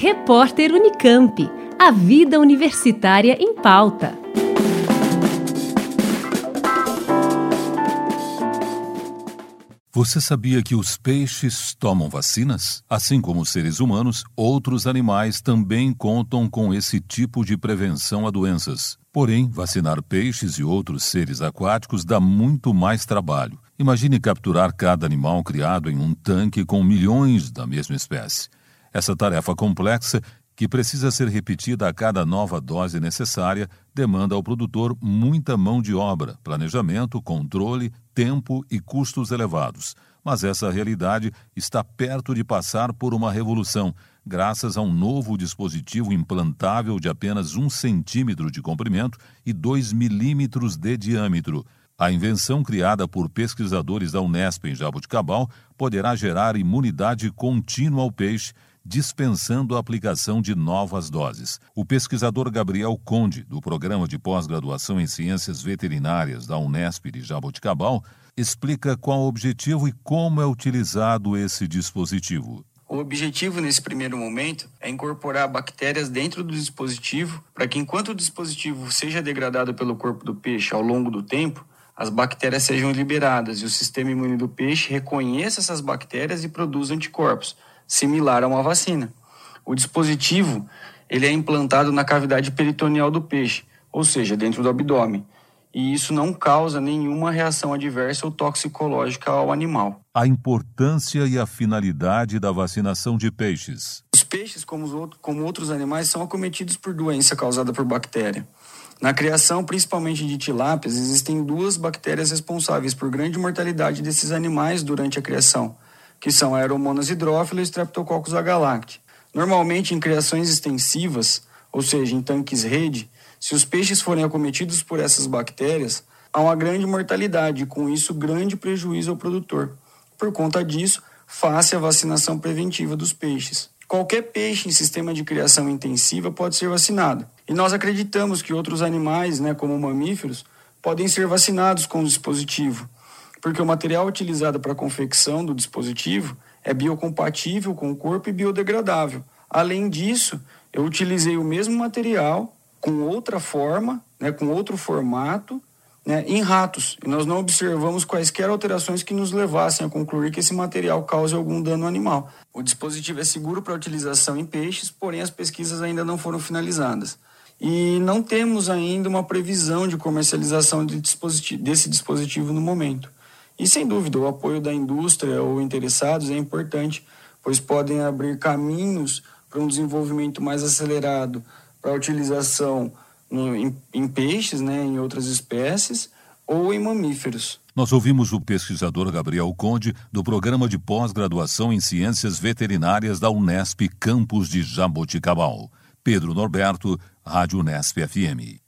Repórter Unicamp. A vida universitária em pauta. Você sabia que os peixes tomam vacinas? Assim como os seres humanos, outros animais também contam com esse tipo de prevenção a doenças. Porém, vacinar peixes e outros seres aquáticos dá muito mais trabalho. Imagine capturar cada animal criado em um tanque com milhões da mesma espécie. Essa tarefa complexa, que precisa ser repetida a cada nova dose necessária, demanda ao produtor muita mão de obra, planejamento, controle, tempo e custos elevados. Mas essa realidade está perto de passar por uma revolução, graças a um novo dispositivo implantável de apenas um centímetro de comprimento e 2 milímetros de diâmetro. A invenção criada por pesquisadores da Unesp em Jaboticabal poderá gerar imunidade contínua ao peixe dispensando a aplicação de novas doses. O pesquisador Gabriel Conde, do Programa de Pós-Graduação em Ciências Veterinárias da Unesp de Jaboticabal, explica qual o objetivo e como é utilizado esse dispositivo. O objetivo nesse primeiro momento é incorporar bactérias dentro do dispositivo para que, enquanto o dispositivo seja degradado pelo corpo do peixe ao longo do tempo, as bactérias sejam liberadas e o sistema imune do peixe reconheça essas bactérias e produza anticorpos, similar a uma vacina. O dispositivo ele é implantado na cavidade peritoneal do peixe, ou seja, dentro do abdômen, e isso não causa nenhuma reação adversa ou toxicológica ao animal. A importância e a finalidade da vacinação de peixes. Os peixes, como, os outros, como outros animais, são acometidos por doença causada por bactéria. Na criação, principalmente de tilápias, existem duas bactérias responsáveis por grande mortalidade desses animais durante a criação que são Aeromonas hidrófila e Streptococcus agalacti. Normalmente, em criações extensivas, ou seja, em tanques rede, se os peixes forem acometidos por essas bactérias, há uma grande mortalidade e, com isso, grande prejuízo ao produtor. Por conta disso, faça a vacinação preventiva dos peixes. Qualquer peixe em sistema de criação intensiva pode ser vacinado. E nós acreditamos que outros animais, né, como mamíferos, podem ser vacinados com o dispositivo porque o material utilizado para a confecção do dispositivo é biocompatível com o corpo e biodegradável. Além disso, eu utilizei o mesmo material com outra forma, né, com outro formato, né, em ratos. E nós não observamos quaisquer alterações que nos levassem a concluir que esse material cause algum dano animal. O dispositivo é seguro para utilização em peixes, porém as pesquisas ainda não foram finalizadas. E não temos ainda uma previsão de comercialização de dispositivo, desse dispositivo no momento. E sem dúvida, o apoio da indústria ou interessados é importante, pois podem abrir caminhos para um desenvolvimento mais acelerado para a utilização no, em, em peixes, né, em outras espécies ou em mamíferos. Nós ouvimos o pesquisador Gabriel Conde, do Programa de Pós-Graduação em Ciências Veterinárias da Unesp Campus de Jaboticabal. Pedro Norberto, Rádio Unesp FM.